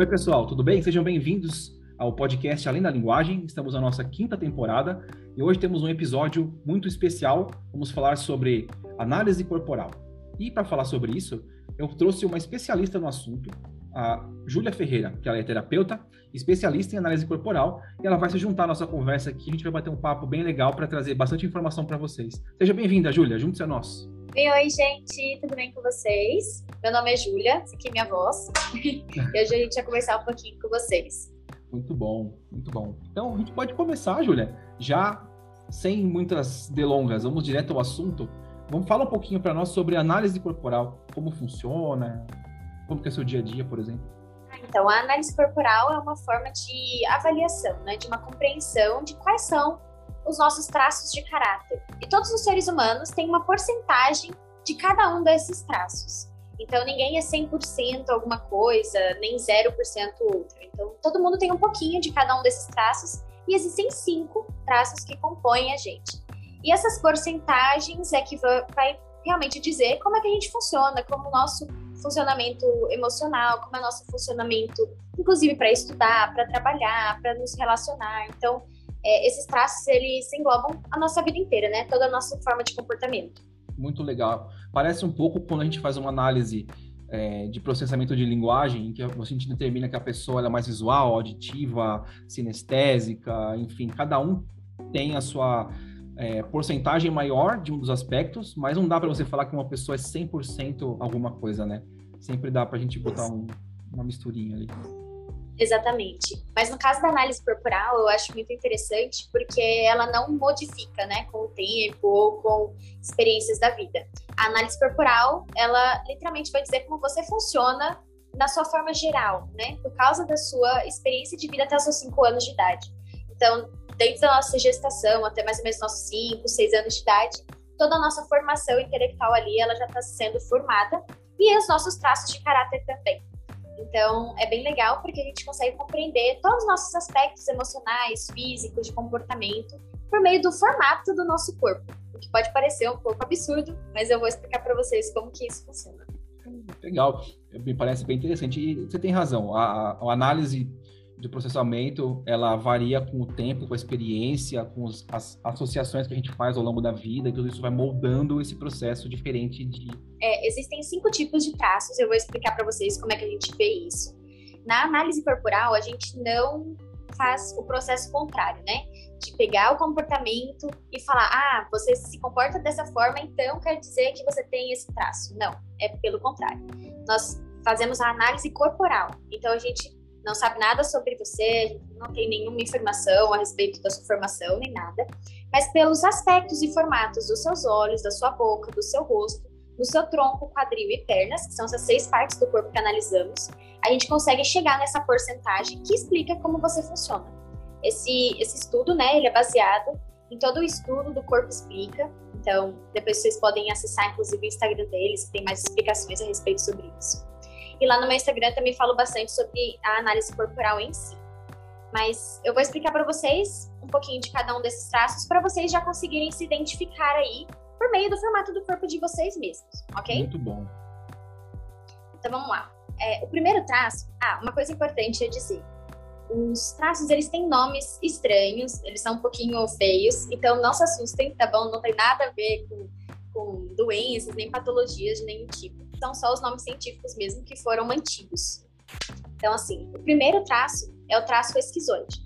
Oi, pessoal, tudo bem? Sejam bem-vindos ao podcast Além da Linguagem. Estamos na nossa quinta temporada e hoje temos um episódio muito especial. Vamos falar sobre análise corporal. E para falar sobre isso, eu trouxe uma especialista no assunto, a Júlia Ferreira, que ela é terapeuta, especialista em análise corporal, e ela vai se juntar à nossa conversa aqui. A gente vai bater um papo bem legal para trazer bastante informação para vocês. Seja bem-vinda, Júlia, junte-se a nós. Oi, oi, gente, tudo bem com vocês? Meu nome é Júlia, essa aqui é minha voz, e hoje a gente vai conversar um pouquinho com vocês. Muito bom, muito bom. Então, a gente pode começar, Júlia, já sem muitas delongas, vamos direto ao assunto. Vamos falar um pouquinho para nós sobre análise corporal, como funciona, como que é seu dia a dia, por exemplo. Ah, então, a análise corporal é uma forma de avaliação, né, de uma compreensão de quais são os nossos traços de caráter. E todos os seres humanos têm uma porcentagem de cada um desses traços. Então, ninguém é 100% alguma coisa, nem 0% outra. Então, todo mundo tem um pouquinho de cada um desses traços e existem cinco traços que compõem a gente. E essas porcentagens é que vai realmente dizer como é que a gente funciona, como o nosso funcionamento emocional, como é o nosso funcionamento, inclusive para estudar, para trabalhar, para nos relacionar. Então, é, esses traços eles englobam a nossa vida inteira, né? Toda a nossa forma de comportamento. Muito legal. Parece um pouco quando a gente faz uma análise é, de processamento de linguagem, em que a gente determina que a pessoa é mais visual, auditiva, sinestésica, enfim, cada um tem a sua é, porcentagem maior de um dos aspectos, mas não dá para você falar que uma pessoa é 100% alguma coisa, né? Sempre dá para a gente botar um, uma misturinha ali. Exatamente. Mas no caso da análise corporal, eu acho muito interessante porque ela não modifica, né, com o tempo ou com experiências da vida. A análise corporal, ela literalmente vai dizer como você funciona na sua forma geral, né, por causa da sua experiência de vida até os seus 5 anos de idade. Então, desde a nossa gestação até mais ou menos nossos 5, 6 anos de idade, toda a nossa formação intelectual ali, ela já está sendo formada e os nossos traços de caráter também. Então, é bem legal porque a gente consegue compreender todos os nossos aspectos emocionais, físicos, de comportamento, por meio do formato do nosso corpo. O que pode parecer um pouco absurdo, mas eu vou explicar para vocês como que isso funciona. Legal, me parece bem interessante. E você tem razão, a, a análise de processamento, ela varia com o tempo, com a experiência, com as associações que a gente faz ao longo da vida, e tudo isso vai moldando esse processo diferente de... É, existem cinco tipos de traços, eu vou explicar para vocês como é que a gente vê isso. Na análise corporal, a gente não faz o processo contrário, né? De pegar o comportamento e falar, ah, você se comporta dessa forma, então quer dizer que você tem esse traço. Não, é pelo contrário. Nós fazemos a análise corporal. Então a gente não sabe nada sobre você, não tem nenhuma informação a respeito da sua formação nem nada, mas pelos aspectos e formatos dos seus olhos, da sua boca, do seu rosto, do seu tronco, quadril e pernas, que são essas seis partes do corpo que analisamos, a gente consegue chegar nessa porcentagem que explica como você funciona. Esse, esse estudo, né, ele é baseado em todo o estudo do Corpo Explica, então depois vocês podem acessar, inclusive, o Instagram deles, que tem mais explicações a respeito sobre isso. E lá no meu Instagram também falo bastante sobre a análise corporal em si. Mas eu vou explicar para vocês um pouquinho de cada um desses traços para vocês já conseguirem se identificar aí por meio do formato do corpo de vocês mesmos, ok? Muito bom. Então vamos lá. É, o primeiro traço, ah, uma coisa importante é dizer, os traços eles têm nomes estranhos, eles são um pouquinho feios, então não se assustem, tá bom? Não tem nada a ver com, com doenças nem patologias de nenhum tipo são só os nomes científicos mesmo que foram mantidos. Então, assim, o primeiro traço é o traço esquizoide.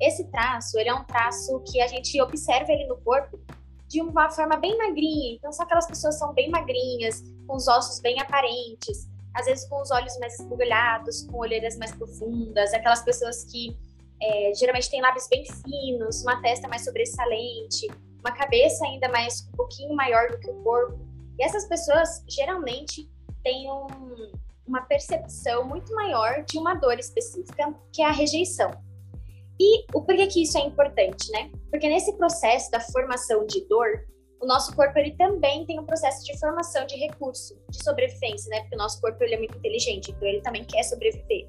Esse traço, ele é um traço que a gente observa ele no corpo de uma forma bem magrinha. Então, são aquelas pessoas que são bem magrinhas, com os ossos bem aparentes, às vezes com os olhos mais esbugalhados, com olheiras mais profundas, aquelas pessoas que é, geralmente têm lábios bem finos, uma testa mais sobressalente, uma cabeça ainda mais um pouquinho maior do que o corpo. E essas pessoas geralmente têm um, uma percepção muito maior de uma dor específica, que é a rejeição. E o porquê que isso é importante, né? Porque nesse processo da formação de dor, o nosso corpo ele também tem um processo de formação de recurso, de sobrevivência, né? Porque o nosso corpo ele é muito inteligente, então ele também quer sobreviver.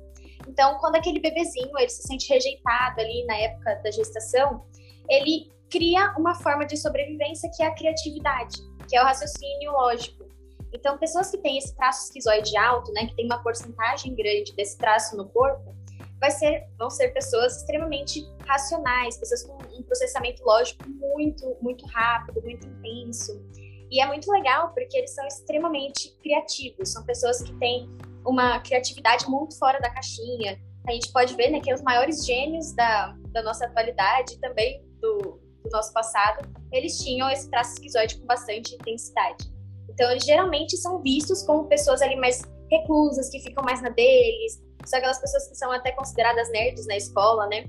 Então, quando aquele bebezinho ele se sente rejeitado ali na época da gestação, ele cria uma forma de sobrevivência que é a criatividade que é o raciocínio lógico. Então, pessoas que têm esse traço esquizoide alto, né, que tem uma porcentagem grande desse traço no corpo, vai ser, vão ser pessoas extremamente racionais, pessoas com um processamento lógico muito, muito rápido, muito intenso. E é muito legal porque eles são extremamente criativos, são pessoas que têm uma criatividade muito fora da caixinha. A gente pode ver né, que os maiores gênios da, da nossa atualidade, também do nosso passado, eles tinham esse traço esquizoide com bastante intensidade. Então, eles geralmente são vistos como pessoas ali mais reclusas, que ficam mais na deles, são aquelas pessoas que são até consideradas nerds na escola, né?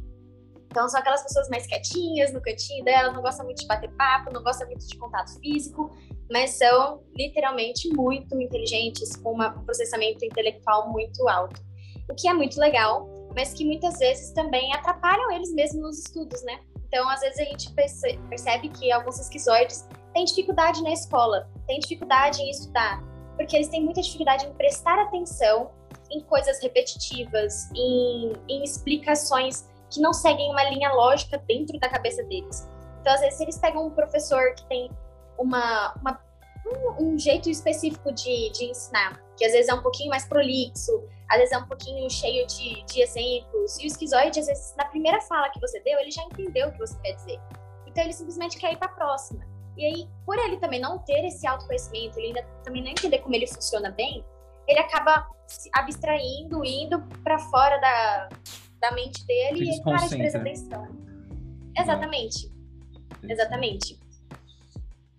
Então, são aquelas pessoas mais quietinhas no cantinho delas, não gostam muito de bater papo, não gostam muito de contato físico, mas são literalmente muito inteligentes, com um processamento intelectual muito alto. O que é muito legal, mas que muitas vezes também atrapalham eles mesmos nos estudos, né? Então, às vezes a gente percebe que alguns esquizoides têm dificuldade na escola, têm dificuldade em estudar, porque eles têm muita dificuldade em prestar atenção em coisas repetitivas, em, em explicações que não seguem uma linha lógica dentro da cabeça deles. Então, às vezes, eles pegam um professor que tem uma, uma um, um, jeito específico de, de ensinar, que às vezes é um pouquinho mais prolixo, às vezes é um pouquinho cheio de, de exemplos, e o esquizoide, às vezes, na primeira fala que você deu, ele já entendeu o que você quer dizer. Então, ele simplesmente quer ir para a próxima. E aí, por ele também não ter esse autoconhecimento, ele ainda também não entender como ele funciona bem, ele acaba se abstraindo, indo para fora da, da mente dele e para de prestar atenção. Exatamente. Exatamente.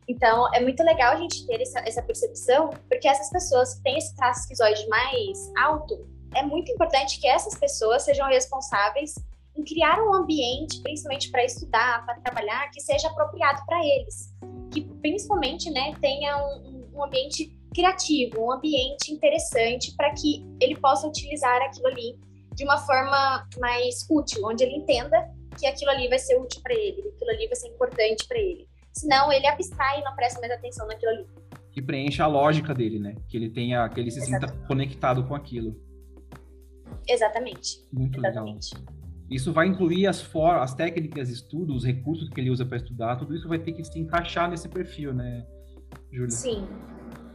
Então, é muito legal a gente ter essa, essa percepção, porque essas pessoas que têm esse traço esquizoide mais alto, é muito importante que essas pessoas sejam responsáveis em criar um ambiente, principalmente para estudar, para trabalhar, que seja apropriado para eles. Que principalmente né, tenha um, um ambiente criativo, um ambiente interessante para que ele possa utilizar aquilo ali de uma forma mais útil, onde ele entenda que aquilo ali vai ser útil para ele, aquilo ali vai ser importante para ele. Senão ele abstrai e não presta mais atenção naquilo ali. Que preencha a lógica dele, né? Que ele tenha, que ele se Exatamente. sinta conectado com aquilo. Exatamente. Muito Exatamente. legal. Isso vai incluir as, for as técnicas de estudo, os recursos que ele usa para estudar, tudo isso vai ter que se encaixar nesse perfil, né, Júlia? Sim,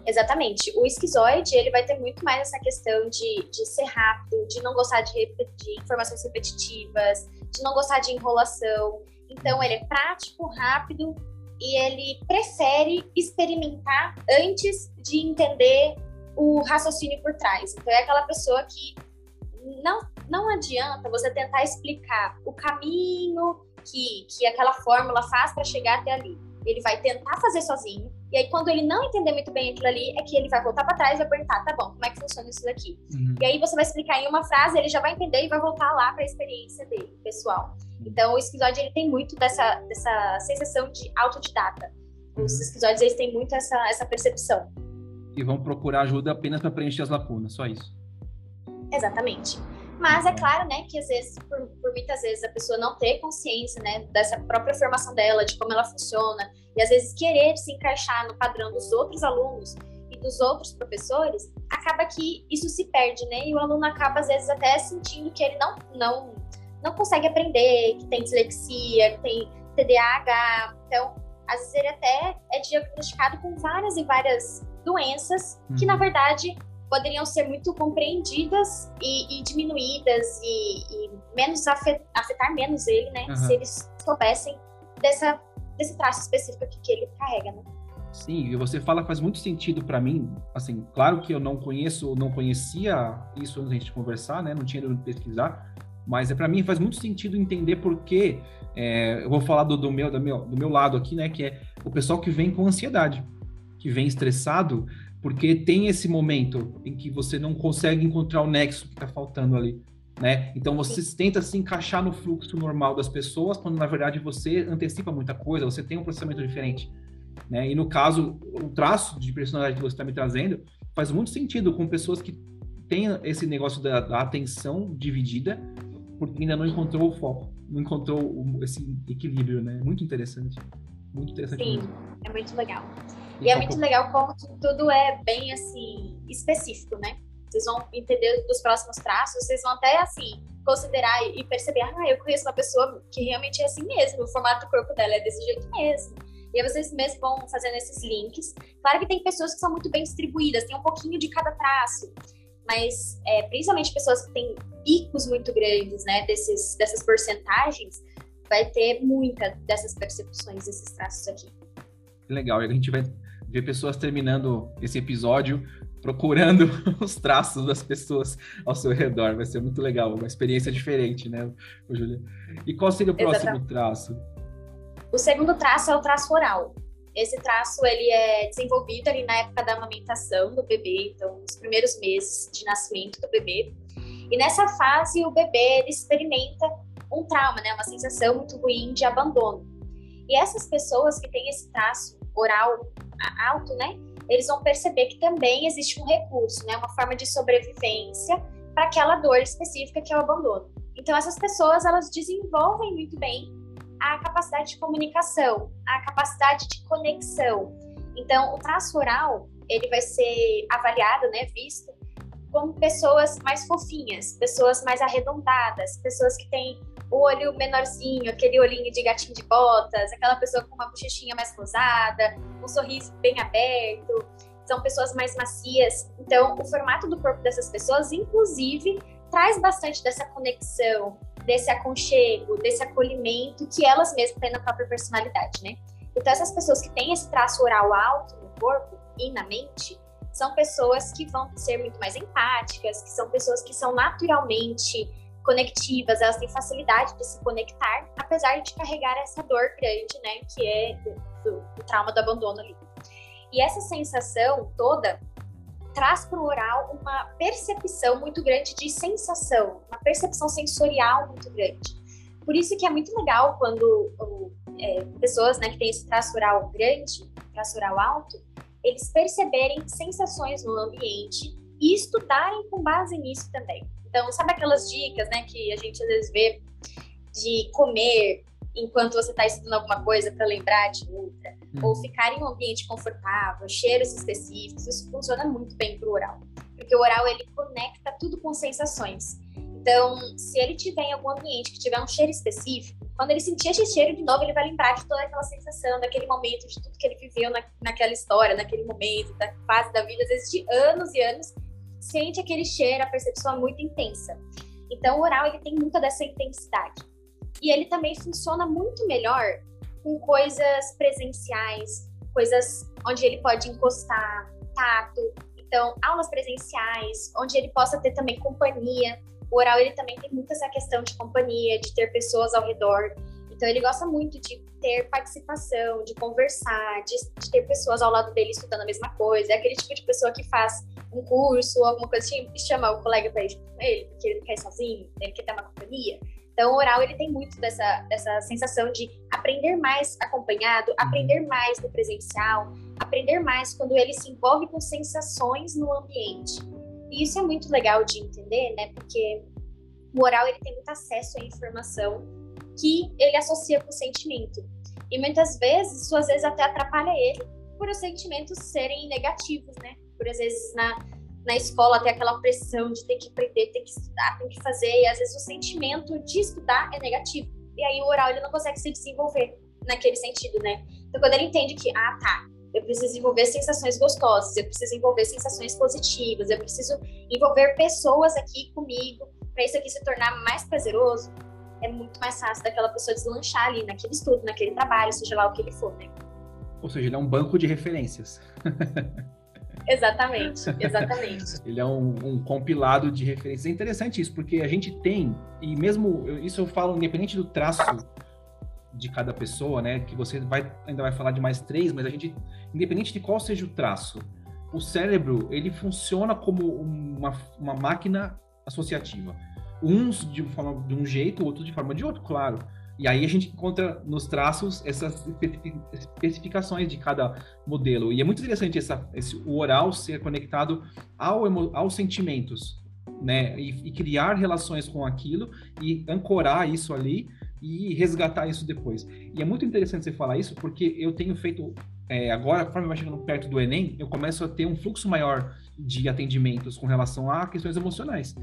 Exatamente. O esquizoide, ele vai ter muito mais essa questão de, de ser rápido, de não gostar de, de informações repetitivas, de não gostar de enrolação. Então, ele é prático, rápido e ele prefere experimentar antes de entender o raciocínio por trás. Então, é aquela pessoa que não, não adianta você tentar explicar o caminho que, que aquela fórmula faz para chegar até ali. Ele vai tentar fazer sozinho, e aí, quando ele não entender muito bem aquilo ali, é que ele vai voltar para trás e vai perguntar: tá bom, como é que funciona isso daqui? Uhum. E aí, você vai explicar em uma frase, ele já vai entender e vai voltar lá para a experiência dele, pessoal. Então, o esquizóide ele tem muito dessa, dessa sensação de autodidata. Os uhum. esquizóides eles têm muito essa, essa percepção. E vão procurar ajuda apenas para preencher as lacunas, só isso. Exatamente. Mas é claro, né, que às vezes, por, por, muitas vezes, a pessoa não ter consciência, né, dessa própria formação dela, de como ela funciona, e às vezes querer se encaixar no padrão dos outros alunos e dos outros professores, acaba que isso se perde, né, e o aluno acaba, às vezes, até sentindo que ele não, não, não consegue aprender, que tem dislexia, que tem TDAH, então, às vezes ele até é diagnosticado com várias e várias doenças que, na uhum. verdade, poderiam ser muito compreendidas e, e diminuídas e, e menos afetar, afetar, menos ele, né? Uhum. Se eles soubessem dessa, desse traço específico aqui que ele carrega, né? Sim, e você fala faz muito sentido para mim. Assim, claro que eu não conheço, não conhecia isso antes de conversar, né? Não tinha ido pesquisar, mas é para mim faz muito sentido entender porque é, eu vou falar do, do, meu, do meu do meu lado aqui, né? Que é o pessoal que vem com ansiedade, que vem estressado porque tem esse momento em que você não consegue encontrar o nexo que está faltando ali, né? Então você tenta se encaixar no fluxo normal das pessoas, quando na verdade você antecipa muita coisa, você tem um processamento diferente, né? E no caso, o traço de personalidade que você está me trazendo faz muito sentido com pessoas que têm esse negócio da, da atenção dividida, porque ainda não encontrou o foco, não encontrou esse equilíbrio, né? Muito interessante. Muito interessante. Sim, mesmo. é muito legal. E é muito legal como tudo é bem assim específico, né? Vocês vão entender dos próximos traços, vocês vão até assim considerar e perceber, ah, eu conheço uma pessoa que realmente é assim mesmo, o formato do corpo dela é desse jeito mesmo. E aí vocês mesmos vão fazendo esses links. Claro que tem pessoas que são muito bem distribuídas, tem um pouquinho de cada traço, mas é, principalmente pessoas que têm picos muito grandes, né, desses, dessas porcentagens, vai ter muita dessas percepções, desses traços aqui. Legal, e a gente vai ver pessoas terminando esse episódio procurando os traços das pessoas ao seu redor. Vai ser muito legal, uma experiência diferente, né, Júlia? E qual seria o próximo Exatamente. traço? O segundo traço é o traço oral. Esse traço ele é desenvolvido ali na época da amamentação do bebê, então nos primeiros meses de nascimento do bebê. E nessa fase o bebê ele experimenta um trauma, né, uma sensação muito ruim de abandono. E essas pessoas que têm esse traço oral alto, né, eles vão perceber que também existe um recurso, né, uma forma de sobrevivência para aquela dor específica que é o abandono. Então essas pessoas elas desenvolvem muito bem a capacidade de comunicação, a capacidade de conexão. Então o traço oral ele vai ser avaliado, né, visto como pessoas mais fofinhas, pessoas mais arredondadas, pessoas que têm o olho menorzinho, aquele olhinho de gatinho de botas, aquela pessoa com uma bochechinha mais rosada, um sorriso bem aberto, são pessoas mais macias. Então, o formato do corpo dessas pessoas, inclusive, traz bastante dessa conexão, desse aconchego, desse acolhimento que elas mesmas têm na própria personalidade, né? Então, essas pessoas que têm esse traço oral alto no corpo e na mente, são pessoas que vão ser muito mais empáticas, que são pessoas que são naturalmente conectivas, elas têm facilidade de se conectar, apesar de carregar essa dor grande, né, que é do, do trauma do abandono ali. E essa sensação toda traz para o oral uma percepção muito grande de sensação, uma percepção sensorial muito grande. Por isso que é muito legal quando é, pessoas né, que têm esse traço oral grande, traço oral alto, eles perceberem sensações no ambiente e estudarem com base nisso também. Então, sabe aquelas dicas, né, que a gente às vezes vê de comer enquanto você está estudando alguma coisa para lembrar de outra, hum. ou ficar em um ambiente confortável, cheiros específicos, isso funciona muito bem para o oral, porque o oral ele conecta tudo com sensações. Então, se ele tiver em algum ambiente que tiver um cheiro específico, quando ele sentir esse cheiro de novo, ele vai lembrar de toda aquela sensação, daquele momento, de tudo que ele viveu na, naquela história, naquele momento, da fase da vida, às vezes de anos e anos, sente aquele cheiro, a percepção é muito intensa. Então, o oral ele tem muita dessa intensidade. E ele também funciona muito melhor com coisas presenciais, coisas onde ele pode encostar, tato. Então, aulas presenciais, onde ele possa ter também companhia. O oral ele também tem muito essa questão de companhia, de ter pessoas ao redor. Então, ele gosta muito de ter participação, de conversar, de, de, ter pessoas ao lado dele estudando a mesma coisa. É aquele tipo de pessoa que faz um curso ou alguma coisa assim e chama o colega para ir com ele, porque ele não quer ir sozinho, ele quer ter uma companhia. Então, o oral ele tem muito dessa, dessa sensação de aprender mais acompanhado, aprender mais no presencial, aprender mais quando ele se envolve com sensações no ambiente. E isso é muito legal de entender, né? Porque o oral ele tem muito acesso à informação que ele associa com o sentimento. E muitas vezes, isso às vezes até atrapalha ele por os sentimentos serem negativos, né? Por às vezes na, na escola ter aquela pressão de ter que aprender, ter que estudar, ter que fazer, e às vezes o sentimento de estudar é negativo. E aí o oral ele não consegue se desenvolver naquele sentido, né? Então quando ele entende que, ah, tá, eu preciso desenvolver sensações gostosas, eu preciso envolver sensações positivas, eu preciso envolver pessoas aqui comigo para isso aqui se tornar mais prazeroso, é muito mais fácil daquela pessoa deslanchar ali naquele estudo, naquele trabalho, seja lá o que ele for, né? Ou seja, ele é um banco de referências. exatamente, exatamente. ele é um, um, compilado de referências. É interessante isso, porque a gente tem, e mesmo isso eu falo independente do traço de cada pessoa, né? Que você vai ainda vai falar de mais três, mas a gente, independente de qual seja o traço, o cérebro ele funciona como uma, uma máquina associativa uns de, forma, de um jeito, outros de forma de outro, claro. E aí a gente encontra nos traços essas especificações de cada modelo. E é muito interessante essa, esse, o oral ser conectado ao, aos sentimentos, né? E, e, criar relações com aquilo e ancorar isso ali e resgatar isso depois. E é muito interessante você falar isso porque eu tenho feito é, agora, conforme vai chegando perto do Enem, eu começo a ter um fluxo maior de atendimentos com relação a questões emocionais.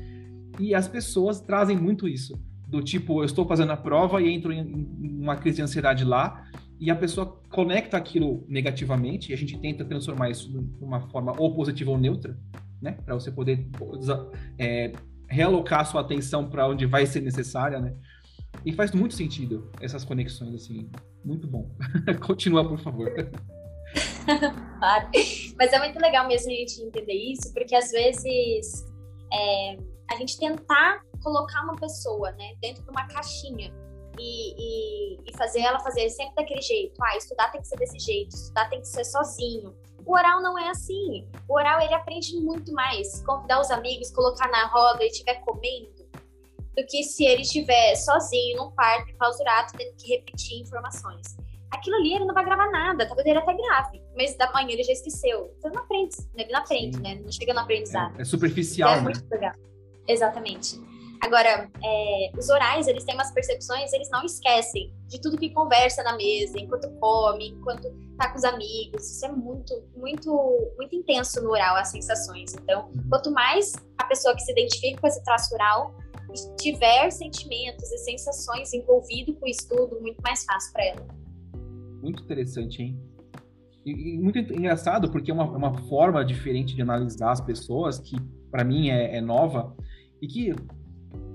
E as pessoas trazem muito isso. Do tipo, eu estou fazendo a prova e entro em uma crise de ansiedade lá, e a pessoa conecta aquilo negativamente, e a gente tenta transformar isso de uma forma ou positiva ou neutra, né? Para você poder é, realocar sua atenção para onde vai ser necessária, né? E faz muito sentido essas conexões, assim, muito bom. Continua, por favor. claro. Mas é muito legal mesmo a gente entender isso, porque às vezes é, a gente tentar colocar uma pessoa né, dentro de uma caixinha e, e, e, fazer ela fazer sempre daquele jeito. Ah, estudar tem que ser desse jeito, estudar tem que ser sozinho. O oral não é assim. O oral ele aprende muito mais. Convidar os amigos, colocar na roda e estiver comendo, do que se ele estiver sozinho num quarto, clausurado, tendo que repetir informações. Aquilo ali ele não vai gravar nada, talvez ele até grave, mas da manhã ele já esqueceu. Então não aprende, ele não aprende, Sim. né? Não chega no aprendizado. É, é superficial, é né? muito legal. Exatamente. Agora, é, os orais, eles têm umas percepções, eles não esquecem de tudo que conversa na mesa, enquanto come, enquanto tá com os amigos. Isso é muito, muito, muito intenso no oral, as sensações. Então, quanto mais a pessoa que se identifica com esse traço oral tiver sentimentos e sensações envolvido com o estudo, muito mais fácil para ela. Muito interessante, hein? E, e muito engraçado, porque é uma, uma, forma diferente de analisar as pessoas que, para mim, é, é nova e que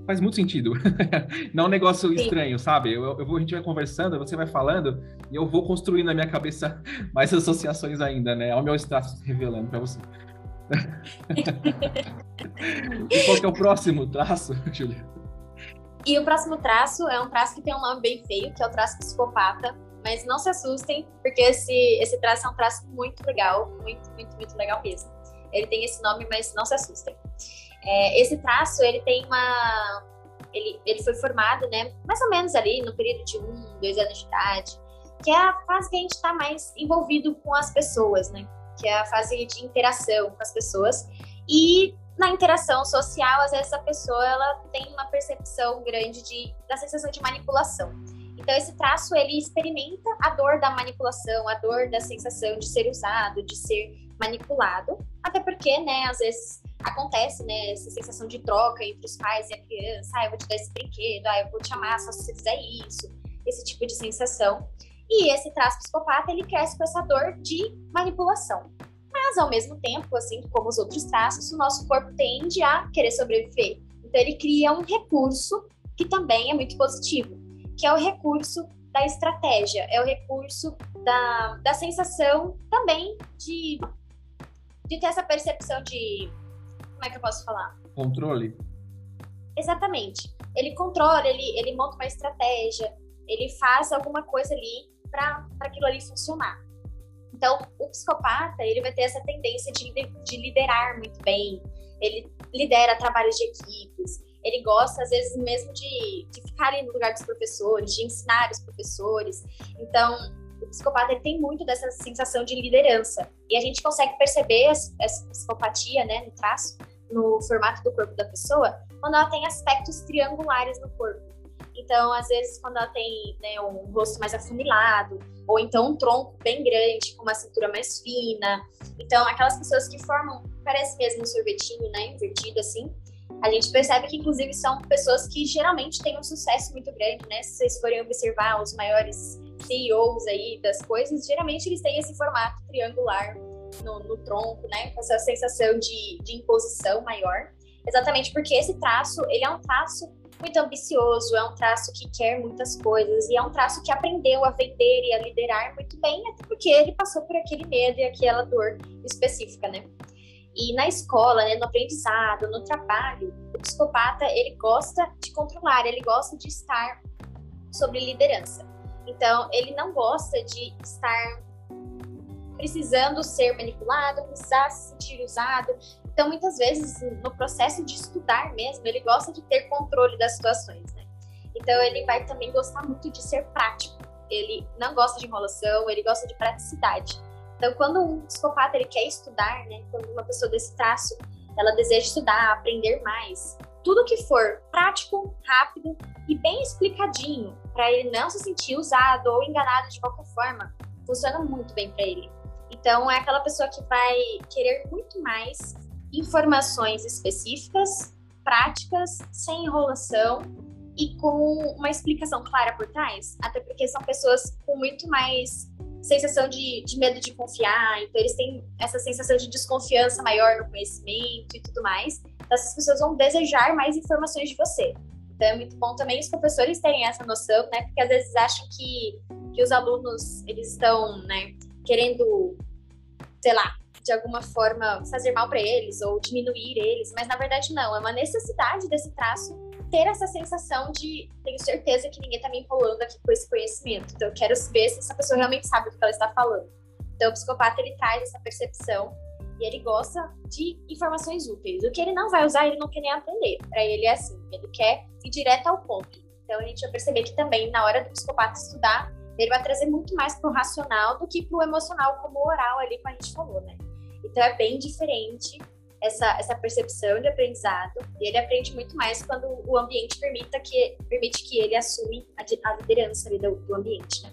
faz muito sentido. Não é um negócio Sim. estranho, sabe? Eu, eu vou, a gente vai conversando, você vai falando, e eu vou construindo na minha cabeça mais associações ainda, né? Olha o meu status revelando para você. e qual que é o próximo traço, Julia? E o próximo traço é um traço que tem um nome bem feio, que é o traço psicopata. Mas não se assustem, porque esse, esse traço é um traço muito legal, muito, muito, muito legal mesmo. Ele tem esse nome, mas não se assustem. É, esse traço, ele tem uma... Ele, ele foi formado, né, mais ou menos ali no período de um, dois anos de idade, que é a fase que a gente está mais envolvido com as pessoas, né? Que é a fase de interação com as pessoas. E na interação social, às vezes a pessoa ela tem uma percepção grande de, da sensação de manipulação. Então esse traço ele experimenta a dor da manipulação, a dor da sensação de ser usado, de ser manipulado, até porque, né, às vezes acontece, né, essa sensação de troca entre os pais e a criança, ah, eu vou te dar esse brinquedo, ah, eu vou te amar só se você fizer isso, esse tipo de sensação. E esse traço psicopata, ele cresce com essa dor de manipulação. Mas, ao mesmo tempo, assim como os outros traços, o nosso corpo tende a querer sobreviver. Então, ele cria um recurso que também é muito positivo, que é o recurso da estratégia, é o recurso da, da sensação também de, de ter essa percepção de como é que eu posso falar? Controle. Exatamente. Ele controla, ele, ele monta uma estratégia, ele faz alguma coisa ali para aquilo ali funcionar. Então, o psicopata, ele vai ter essa tendência de, de liderar muito bem, ele lidera trabalhos de equipes, ele gosta, às vezes, mesmo de, de ficar ali no lugar dos professores, de ensinar os professores. Então, o psicopata ele tem muito dessa sensação de liderança. E a gente consegue perceber essa psicopatia, né, no traço, no formato do corpo da pessoa, quando ela tem aspectos triangulares no corpo. Então, às vezes, quando ela tem né, um rosto mais afunilado, ou então um tronco bem grande, com uma cintura mais fina. Então, aquelas pessoas que formam, parece mesmo um sorvetinho, né, invertido assim, a gente percebe que, inclusive, são pessoas que geralmente têm um sucesso muito grande, né? Se vocês forem observar os maiores CEOs aí das coisas, geralmente eles têm esse formato triangular no, no tronco, né? Com essa sensação de, de imposição maior. Exatamente porque esse traço, ele é um traço muito ambicioso, é um traço que quer muitas coisas e é um traço que aprendeu a vender e a liderar muito bem, até porque ele passou por aquele medo e aquela dor específica, né? E na escola, né, no aprendizado, no trabalho, o psicopata ele gosta de controlar, ele gosta de estar sobre liderança. Então, ele não gosta de estar precisando ser manipulado, precisar se sentir usado. Então, muitas vezes, no processo de estudar mesmo, ele gosta de ter controle das situações, né? Então, ele vai também gostar muito de ser prático. Ele não gosta de enrolação, ele gosta de praticidade. Então, quando um psicopata ele quer estudar, né? Quando uma pessoa desse traço, ela deseja estudar, aprender mais, tudo que for prático, rápido e bem explicadinho, para ele não se sentir usado ou enganado de qualquer forma, funciona muito bem para ele. Então, é aquela pessoa que vai querer muito mais informações específicas, práticas, sem enrolação e com uma explicação clara por trás, até porque são pessoas com muito mais sensação de, de medo de confiar, então eles têm essa sensação de desconfiança maior no conhecimento e tudo mais. Então essas pessoas vão desejar mais informações de você. Então é muito bom também os professores terem essa noção, né? Porque às vezes acham que, que os alunos eles estão, né, querendo, sei lá, de alguma forma fazer mal para eles ou diminuir eles, mas na verdade não, é uma necessidade desse traço ter essa sensação de tenho certeza que ninguém está me empolando aqui com esse conhecimento. Então eu quero ver se essa pessoa realmente sabe o que ela está falando. Então o psicopata ele traz essa percepção e ele gosta de informações úteis. O que ele não vai usar, ele não quer nem aprender. Para ele é assim, ele quer ir direto ao ponto. Então a gente vai perceber que também na hora do psicopata estudar, ele vai trazer muito mais pro racional do que pro emocional, como o oral ali, como a gente falou, né? Então é bem diferente essa, essa percepção de aprendizado e ele aprende muito mais quando o ambiente permita que, permite que ele assume a, a liderança ali do, do ambiente, né?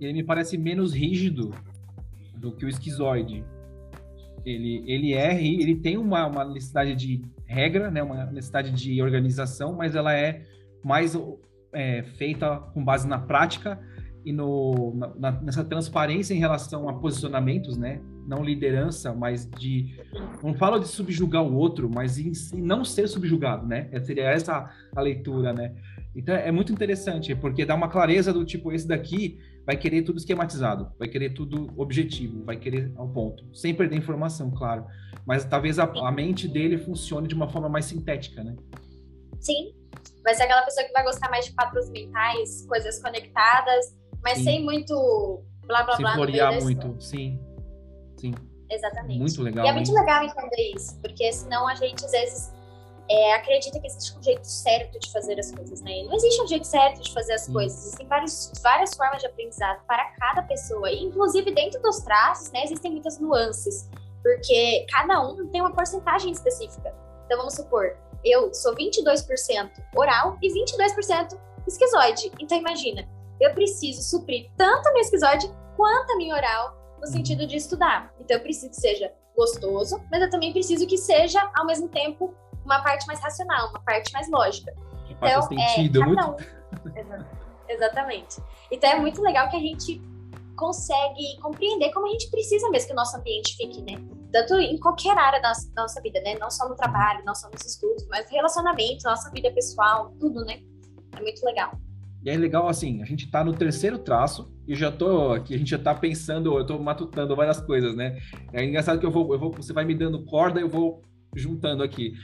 Ele me parece menos rígido do que o esquizoide. Ele, ele é, ele tem uma, uma necessidade de regra, né, uma necessidade de organização, mas ela é mais é, feita com base na prática e no, na, nessa transparência em relação a posicionamentos, né? não liderança, mas de. Não falo de subjugar o outro, mas em, em não ser subjugado, né? É, seria essa a leitura, né? Então é muito interessante, porque dá uma clareza do tipo, esse daqui vai querer tudo esquematizado, vai querer tudo objetivo, vai querer ao ponto, sem perder informação, claro. Mas talvez a, a mente dele funcione de uma forma mais sintética, né? Sim, vai ser aquela pessoa que vai gostar mais de padrões mentais, coisas conectadas, mas Sim. sem muito blá blá sem blá. Sem florear muito, sim. Sim. Exatamente. Muito legal. E é muito hein? legal entender isso, porque senão a gente às vezes é, acredita que existe um jeito certo de fazer as coisas, né? E não existe um jeito certo de fazer as Sim. coisas. Existem vários, várias formas de aprendizado para cada pessoa. E, inclusive, dentro dos traços, né, existem muitas nuances, porque cada um tem uma porcentagem específica. Então, vamos supor, eu sou 22% oral e 22% esquizoide. Então, imagina, eu preciso suprir tanto a minha esquizoide quanto a minha oral no sentido de estudar. Então, eu preciso que seja gostoso, mas eu também preciso que seja, ao mesmo tempo, uma parte mais racional, uma parte mais lógica. Que então, sentido, é, muito... um... Exatamente. Então, é muito legal que a gente consegue compreender como a gente precisa mesmo que o nosso ambiente fique, né? Tanto em qualquer área da nossa, da nossa vida, né? Não só no trabalho, não só nos estudos, mas relacionamento, nossa vida pessoal, tudo, né? É muito legal. E é legal assim, a gente tá no terceiro traço e já tô aqui, a gente já tá pensando, eu tô matutando várias coisas, né? É engraçado que eu vou, eu vou você vai me dando corda, eu vou juntando aqui.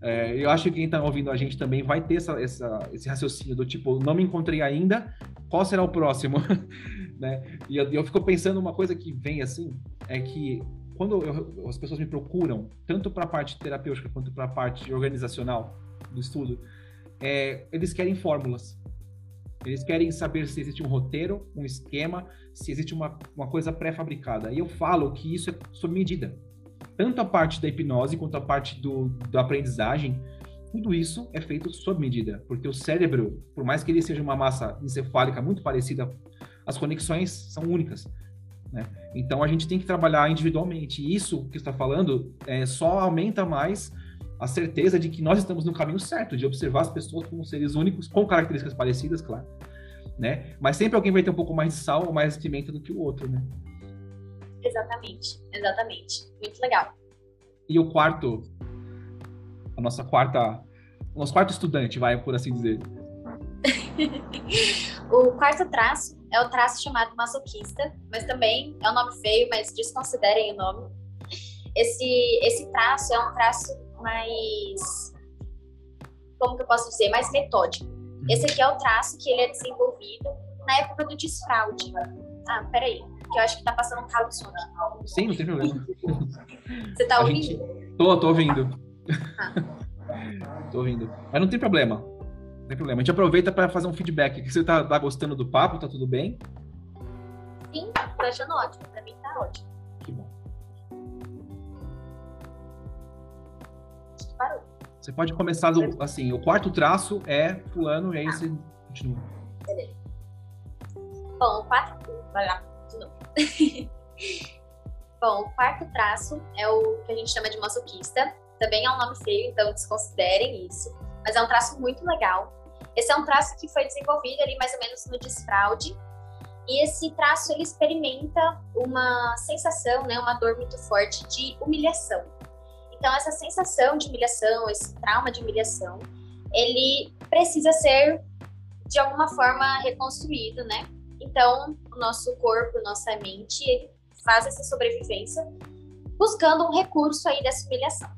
É, eu acho que quem está ouvindo a gente também vai ter essa, essa, esse raciocínio do tipo, não me encontrei ainda, qual será o próximo? né? E eu, eu fico pensando uma coisa que vem assim, é que quando eu, as pessoas me procuram, tanto para a parte terapêutica quanto para a parte organizacional do estudo, é, eles querem fórmulas. Eles querem saber se existe um roteiro, um esquema, se existe uma, uma coisa pré-fabricada. E eu falo que isso é sob medida. Tanto a parte da hipnose quanto a parte do, da aprendizagem, tudo isso é feito sob medida. Porque o cérebro, por mais que ele seja uma massa encefálica muito parecida, as conexões são únicas. Né? Então a gente tem que trabalhar individualmente. E isso que está falando é, só aumenta mais a certeza de que nós estamos no caminho certo, de observar as pessoas como seres únicos, com características parecidas, claro, né? Mas sempre alguém vai ter um pouco mais de sal ou mais de pimenta do que o outro, né? Exatamente, exatamente. Muito legal. E o quarto, a nossa quarta, o nosso quarto estudante, vai, por assim dizer. o quarto traço é o traço chamado masoquista, mas também é um nome feio, mas desconsiderem o nome. Esse, esse traço é um traço mais. Como que eu posso dizer? Mais metódico. Uhum. Esse aqui é o traço que ele é desenvolvido na época do desfraude. Ah, peraí, que eu acho que tá passando um carro de som aqui. Sim, não tem problema. Você tá ouvindo? Gente... Tô, tô ouvindo. Ah. tô ouvindo. Mas não tem problema. Não tem problema. A gente aproveita para fazer um feedback. Você tá, tá gostando do papo? Tá tudo bem? Sim, tô achando ótimo. Pra mim tá ótimo. Que bom. Parou. Você pode começar do, assim, o quarto traço é fulano e aí você continua. Beleza. Bom, o quarto... Vai lá, de novo. Bom, o quarto traço é o que a gente chama de masoquista. Também é um nome feio, então desconsiderem isso. Mas é um traço muito legal. Esse é um traço que foi desenvolvido ali mais ou menos no desfraude. E esse traço ele experimenta uma sensação, né, uma dor muito forte de humilhação. Então essa sensação de humilhação, esse trauma de humilhação, ele precisa ser de alguma forma reconstruído, né? Então o nosso corpo, nossa mente, ele faz essa sobrevivência buscando um recurso aí dessa humilhação.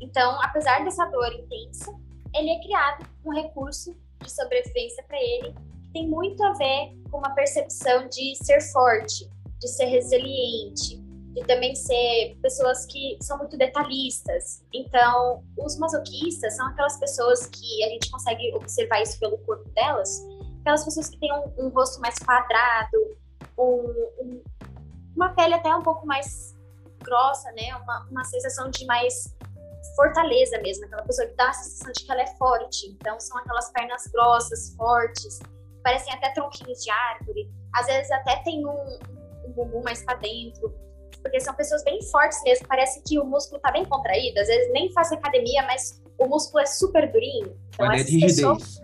Então, apesar dessa dor intensa, ele é criado um recurso de sobrevivência para ele que tem muito a ver com uma percepção de ser forte, de ser resiliente, de também ser pessoas que são muito detalhistas. Então, os masoquistas são aquelas pessoas que a gente consegue observar isso pelo corpo delas, aquelas pessoas que têm um, um rosto mais quadrado, um, um, uma pele até um pouco mais grossa, né? Uma, uma sensação de mais fortaleza mesmo, aquela pessoa que dá a sensação de que ela é forte. Então, são aquelas pernas grossas, fortes, parecem até tronquinhos de árvore. Às vezes até tem um, um bumbum mais para dentro, porque são pessoas bem fortes mesmo. Parece que o músculo tá bem contraído. Às vezes nem faz academia, mas o músculo é super durinho. Então, essas pessoas...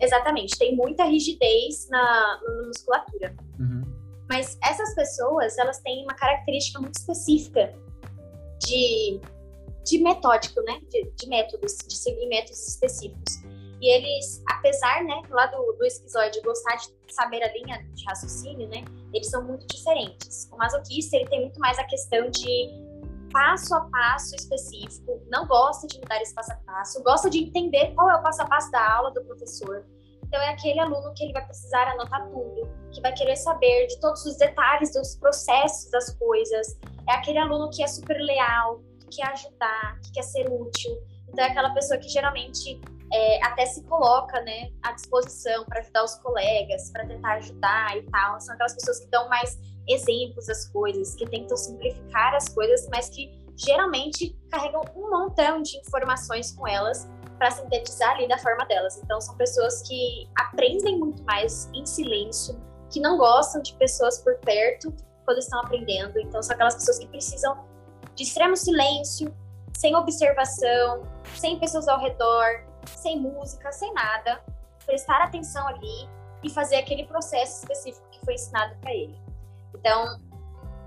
Exatamente, tem muita rigidez na, na musculatura. Uhum. Mas essas pessoas, elas têm uma característica muito específica de de metódico, né? De, de, métodos, de seguir métodos específicos. E eles, apesar, né, lá do, do esquizoide gostar de saber a linha de raciocínio, né, eles são muito diferentes. O masoquista, ele tem muito mais a questão de passo a passo específico, não gosta de mudar esse passo a passo, gosta de entender qual é o passo a passo da aula do professor. Então é aquele aluno que ele vai precisar anotar tudo, que vai querer saber de todos os detalhes dos processos das coisas. É aquele aluno que é super leal, que quer ajudar, que quer ser útil. Então é aquela pessoa que geralmente é, até se coloca né, à disposição para ajudar os colegas, para tentar ajudar e tal. São aquelas pessoas que dão mais exemplos das coisas, que tentam simplificar as coisas, mas que geralmente carregam um montão de informações com elas para sintetizar ali da forma delas. Então são pessoas que aprendem muito mais em silêncio, que não gostam de pessoas por perto quando estão aprendendo. Então são aquelas pessoas que precisam de extremo silêncio, sem observação, sem pessoas ao redor, sem música, sem nada, prestar atenção ali e fazer aquele processo específico que foi ensinado para ele. Então,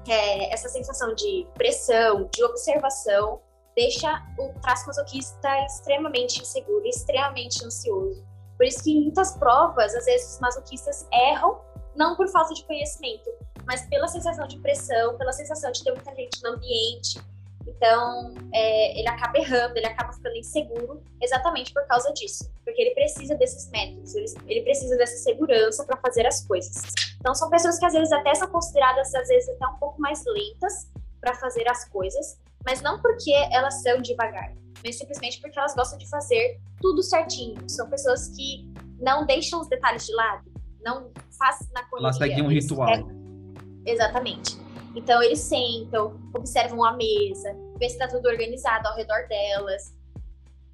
é, essa sensação de pressão, de observação, deixa o traço masoquista extremamente inseguro, extremamente ansioso. Por isso que em muitas provas, às vezes os masoquistas erram, não por falta de conhecimento, mas pela sensação de pressão, pela sensação de ter muita gente no ambiente. Então, é, ele acaba errando, ele acaba ficando inseguro exatamente por causa disso. Porque ele precisa desses métodos, ele, ele precisa dessa segurança para fazer as coisas. Então, são pessoas que às vezes até são consideradas, às vezes, até um pouco mais lentas para fazer as coisas, mas não porque elas são devagar, mas simplesmente porque elas gostam de fazer tudo certinho. São pessoas que não deixam os detalhes de lado, não fazem na correria. Elas seguem um ritual. Exatamente. Então eles sentam, observam a mesa, vê se está tudo organizado ao redor delas.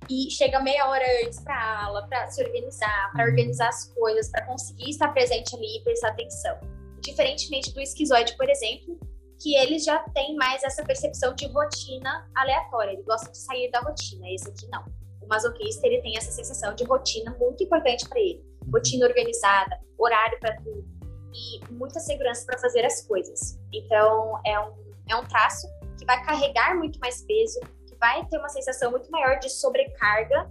E chega meia hora antes para a aula, para se organizar, para uhum. organizar as coisas, para conseguir estar presente ali e prestar atenção. Diferentemente do esquizoide, por exemplo, que eles já têm mais essa percepção de rotina aleatória, ele gosta de sair da rotina, esse aqui não. O masoquista, ele tem essa sensação de rotina muito importante para ele. Uhum. Rotina organizada, horário para tudo, e muita segurança para fazer as coisas. Então, é um, é um traço que vai carregar muito mais peso, que vai ter uma sensação muito maior de sobrecarga,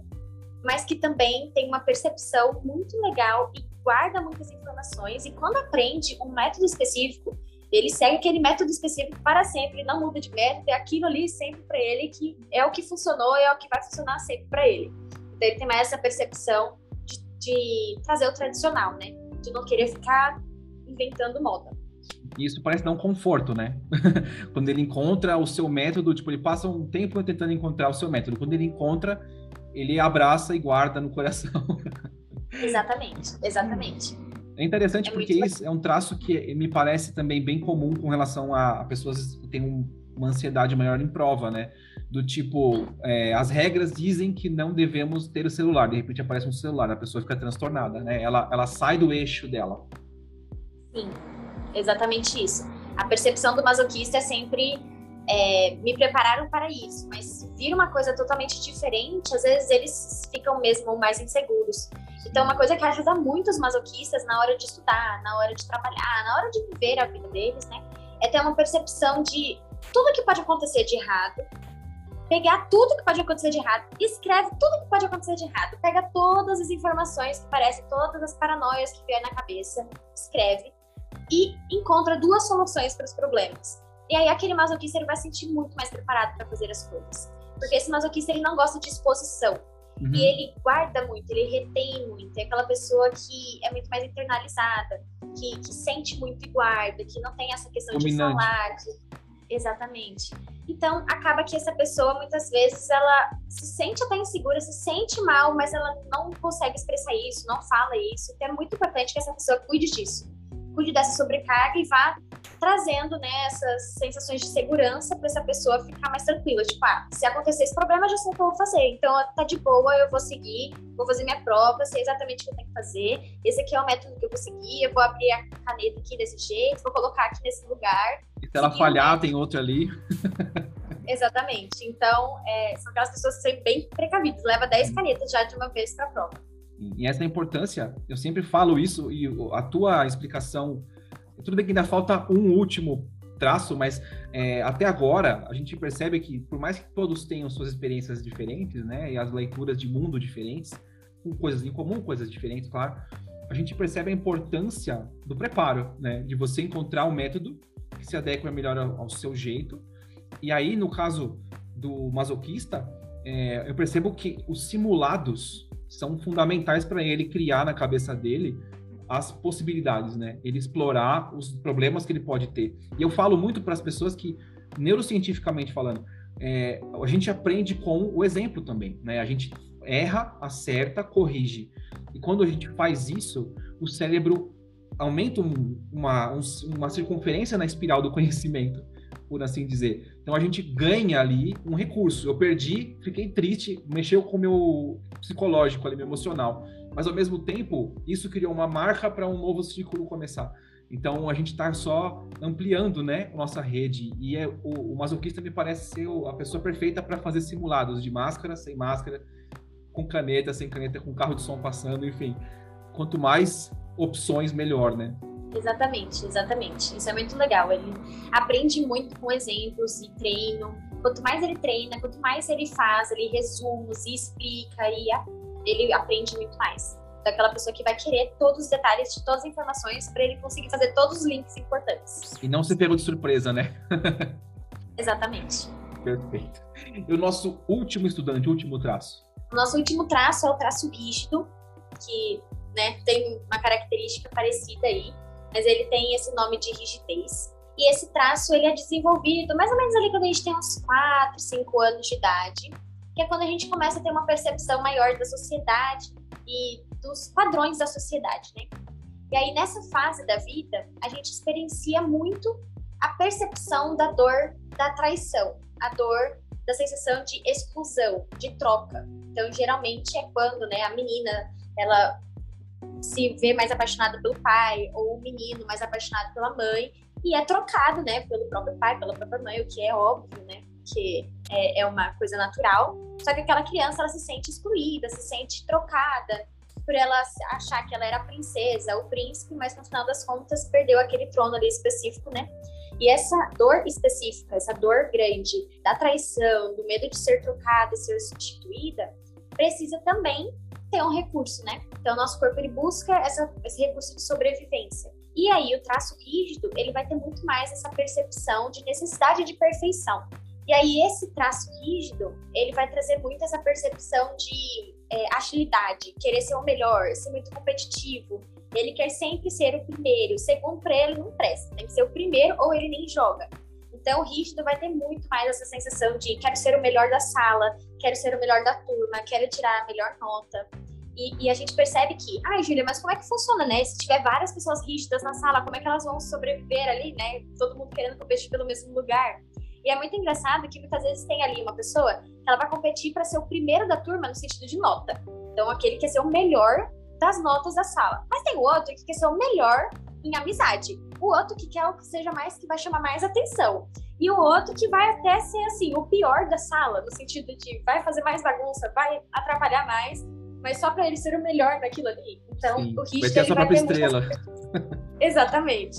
mas que também tem uma percepção muito legal e guarda muitas informações. E quando aprende um método específico, ele segue aquele método específico para sempre, não muda de método, é aquilo ali sempre para ele que é o que funcionou é o que vai funcionar sempre para ele. Então ele tem mais essa percepção de, de trazer o tradicional, né? De não querer ficar inventando moda. Isso parece dar um conforto, né? Quando ele encontra o seu método, tipo, ele passa um tempo tentando encontrar o seu método. Quando ele encontra, ele abraça e guarda no coração. Exatamente, exatamente. É interessante é porque isso é um traço que me parece também bem comum com relação a, pessoas que têm um, uma ansiedade maior em prova, né? Do tipo, é, as regras dizem que não devemos ter o celular, de repente aparece um celular, a pessoa fica transtornada, né? Ela, ela sai do eixo dela. Sim, exatamente isso. A percepção do masoquista é sempre é, me prepararam para isso, mas se vir uma coisa totalmente diferente, às vezes eles ficam mesmo mais inseguros. Então, uma coisa que ajuda muito os masoquistas na hora de estudar, na hora de trabalhar, na hora de viver a vida deles, né, é ter uma percepção de tudo que pode acontecer de errado, pegar tudo que pode acontecer de errado, escreve tudo que pode acontecer de errado, pega todas as informações que parecem, todas as paranoias que vier na cabeça, escreve e encontra duas soluções para os problemas. E aí aquele masoquista ele vai se sentir muito mais preparado para fazer as coisas. Porque esse masoquista ele não gosta de exposição. Uhum. E ele guarda muito, ele retém muito. É aquela pessoa que é muito mais internalizada, que, que sente muito e guarda, que não tem essa questão Dominante. de falar. Que... Exatamente. Então, acaba que essa pessoa, muitas vezes, ela se sente até insegura, se sente mal, mas ela não consegue expressar isso, não fala isso. Então, é muito importante que essa pessoa cuide disso cuide dessa sobrecarga e vá trazendo né, essas sensações de segurança para essa pessoa ficar mais tranquila. Tipo, ah, se acontecer esse problema, eu já sei o que eu vou fazer. Então, tá de boa, eu vou seguir, vou fazer minha prova, sei exatamente o que eu tenho que fazer. Esse aqui é o método que eu vou seguir, eu vou abrir a caneta aqui desse jeito, vou colocar aqui nesse lugar. E se ela falhar, tem outro ali. Exatamente. Então, é, são aquelas pessoas que são bem precavidas. Leva 10 canetas já de uma vez para a prova. E essa importância, eu sempre falo isso, e a tua explicação, tudo bem que ainda falta um último traço, mas é, até agora a gente percebe que, por mais que todos tenham suas experiências diferentes, né, e as leituras de mundo diferentes, com coisas em comum, coisas diferentes, claro, a gente percebe a importância do preparo, né, de você encontrar um método que se adequa melhor ao, ao seu jeito. E aí, no caso do masoquista, é, eu percebo que os simulados são fundamentais para ele criar na cabeça dele as possibilidades, né? Ele explorar os problemas que ele pode ter. E eu falo muito para as pessoas que, neurocientificamente falando, é, a gente aprende com o exemplo também, né? A gente erra, acerta, corrige. E quando a gente faz isso, o cérebro aumenta uma, uma circunferência na espiral do conhecimento por assim dizer. Então a gente ganha ali um recurso. Eu perdi, fiquei triste, mexeu com o meu psicológico ali, meu emocional. Mas ao mesmo tempo, isso criou uma marca para um novo ciclo começar. Então a gente está só ampliando, né, nossa rede. E é, o, o masoquista me parece ser a pessoa perfeita para fazer simulados de máscara, sem máscara, com caneta, sem caneta, com carro de som passando, enfim. Quanto mais opções, melhor, né? Exatamente, exatamente. Isso é muito legal. Ele aprende muito com exemplos e treino. Quanto mais ele treina, quanto mais ele faz, ele resumos e explica, e ele aprende muito mais. Daquela pessoa que vai querer todos os detalhes de todas as informações para ele conseguir fazer todos os links importantes. E não se pegou de surpresa, né? Exatamente. Perfeito. E o nosso último estudante, último traço? O nosso último traço é o traço rígido, que né, tem uma característica parecida aí, mas ele tem esse nome de rigidez. E esse traço ele é desenvolvido mais ou menos ali quando a gente tem uns 4, 5 anos de idade, que é quando a gente começa a ter uma percepção maior da sociedade e dos padrões da sociedade, né? E aí nessa fase da vida, a gente experiencia muito a percepção da dor da traição, a dor da sensação de exclusão, de troca. Então, geralmente é quando, né, a menina, ela se vê mais apaixonado pelo pai, ou o menino mais apaixonado pela mãe, e é trocado, né, pelo próprio pai, pela própria mãe, o que é óbvio, né, que é, é uma coisa natural. Só que aquela criança, ela se sente excluída, se sente trocada, por ela achar que ela era a princesa, o príncipe, mas no final das contas perdeu aquele trono ali específico, né? E essa dor específica, essa dor grande da traição, do medo de ser trocada e ser substituída, precisa também ter um recurso, né? Então, nosso corpo ele busca essa, esse recurso de sobrevivência. E aí, o traço rígido, ele vai ter muito mais essa percepção de necessidade de perfeição. E aí, esse traço rígido, ele vai trazer muito essa percepção de é, agilidade, querer ser o melhor, ser muito competitivo. Ele quer sempre ser o primeiro. Segundo para ele, não presta. Tem que ser o primeiro ou ele nem joga. Então, o rígido vai ter muito mais essa sensação de quero ser o melhor da sala, quero ser o melhor da turma, quero tirar a melhor nota. E, e, a gente percebe que, ai, ah, Júlia, mas como é que funciona, né? Se tiver várias pessoas rígidas na sala, como é que elas vão sobreviver ali, né? Todo mundo querendo competir pelo mesmo lugar. E é muito engraçado que muitas vezes tem ali uma pessoa que ela vai competir para ser o primeiro da turma no sentido de nota. Então, aquele que quer ser o melhor das notas da sala. Mas tem outro que quer ser o melhor em amizade. o outro que quer o que seja mais, que vai chamar mais atenção. E o outro que vai até ser, assim, o pior da sala, no sentido de vai fazer mais bagunça, vai atrapalhar mais, mas só para ele ser o melhor daquilo ali. Então, Sim, o Vai ter sua própria estrela. Muitas... Exatamente.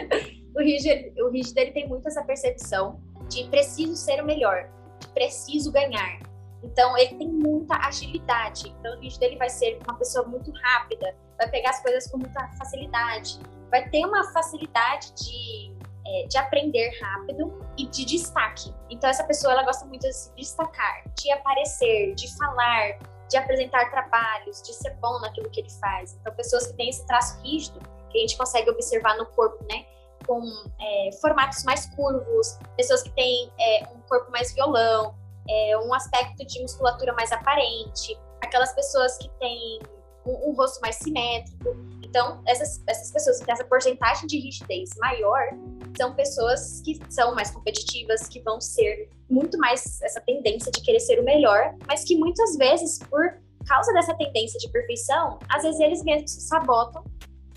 o rígido, o rígido ele tem muito essa percepção de preciso ser o melhor, de preciso ganhar. Então, ele tem muita agilidade. Então, o rígido ele vai ser uma pessoa muito rápida, vai pegar as coisas com muita facilidade, vai ter uma facilidade de, é, de aprender rápido e de destaque. Então, essa pessoa ela gosta muito de se destacar, de aparecer, de falar, de apresentar trabalhos, de ser bom naquilo que ele faz. Então, pessoas que têm esse traço rígido, que a gente consegue observar no corpo, né? Com é, formatos mais curvos, pessoas que têm é, um corpo mais violão, é, um aspecto de musculatura mais aparente, aquelas pessoas que têm um, um, rosto mais simétrico. Então, essas, essas pessoas que têm essa porcentagem de rigidez maior são pessoas que são mais competitivas, que vão ser muito mais essa tendência de querer ser o melhor, mas que muitas vezes, por causa dessa tendência de perfeição, às vezes eles mesmos se sabotam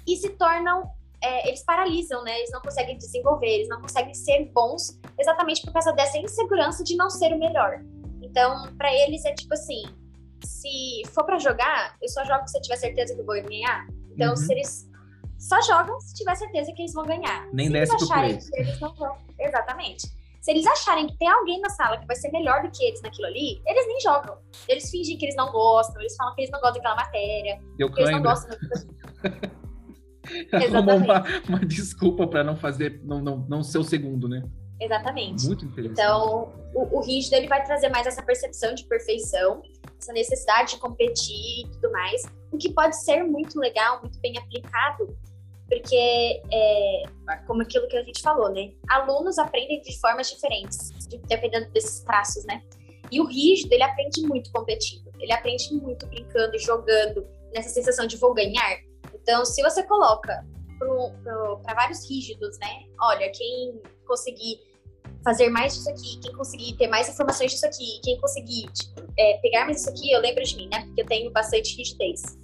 e se tornam é, eles paralisam, né? Eles não conseguem desenvolver, eles não conseguem ser bons exatamente por causa dessa insegurança de não ser o melhor. Então, para eles é tipo assim: se for para jogar, eu só jogo se eu tiver certeza que eu vou ganhar. Então, uhum. se eles só jogam se tiver certeza que eles vão ganhar. Nem se eles acharem que eles não vão. Exatamente. Se eles acharem que tem alguém na sala que vai ser melhor do que eles naquilo ali, eles nem jogam. Eles fingem que eles não gostam, eles falam que eles não gostam daquela matéria, Deu que eles não gostam Arrumou uma, uma desculpa para não fazer, não, não, não ser o segundo, né? Exatamente. Muito interessante. Então, o, o rígido ele vai trazer mais essa percepção de perfeição, essa necessidade de competir e tudo mais, o que pode ser muito legal, muito bem aplicado, porque, é, como aquilo que a gente falou, né? Alunos aprendem de formas diferentes, dependendo desses traços, né? E o rígido, ele aprende muito competindo, ele aprende muito brincando jogando, nessa sensação de vou ganhar. Então, se você coloca para vários rígidos, né? Olha, quem conseguir fazer mais disso aqui, quem conseguir ter mais informações disso aqui, quem conseguir é, pegar mais isso aqui, eu lembro de mim, né? Porque eu tenho bastante rigidez.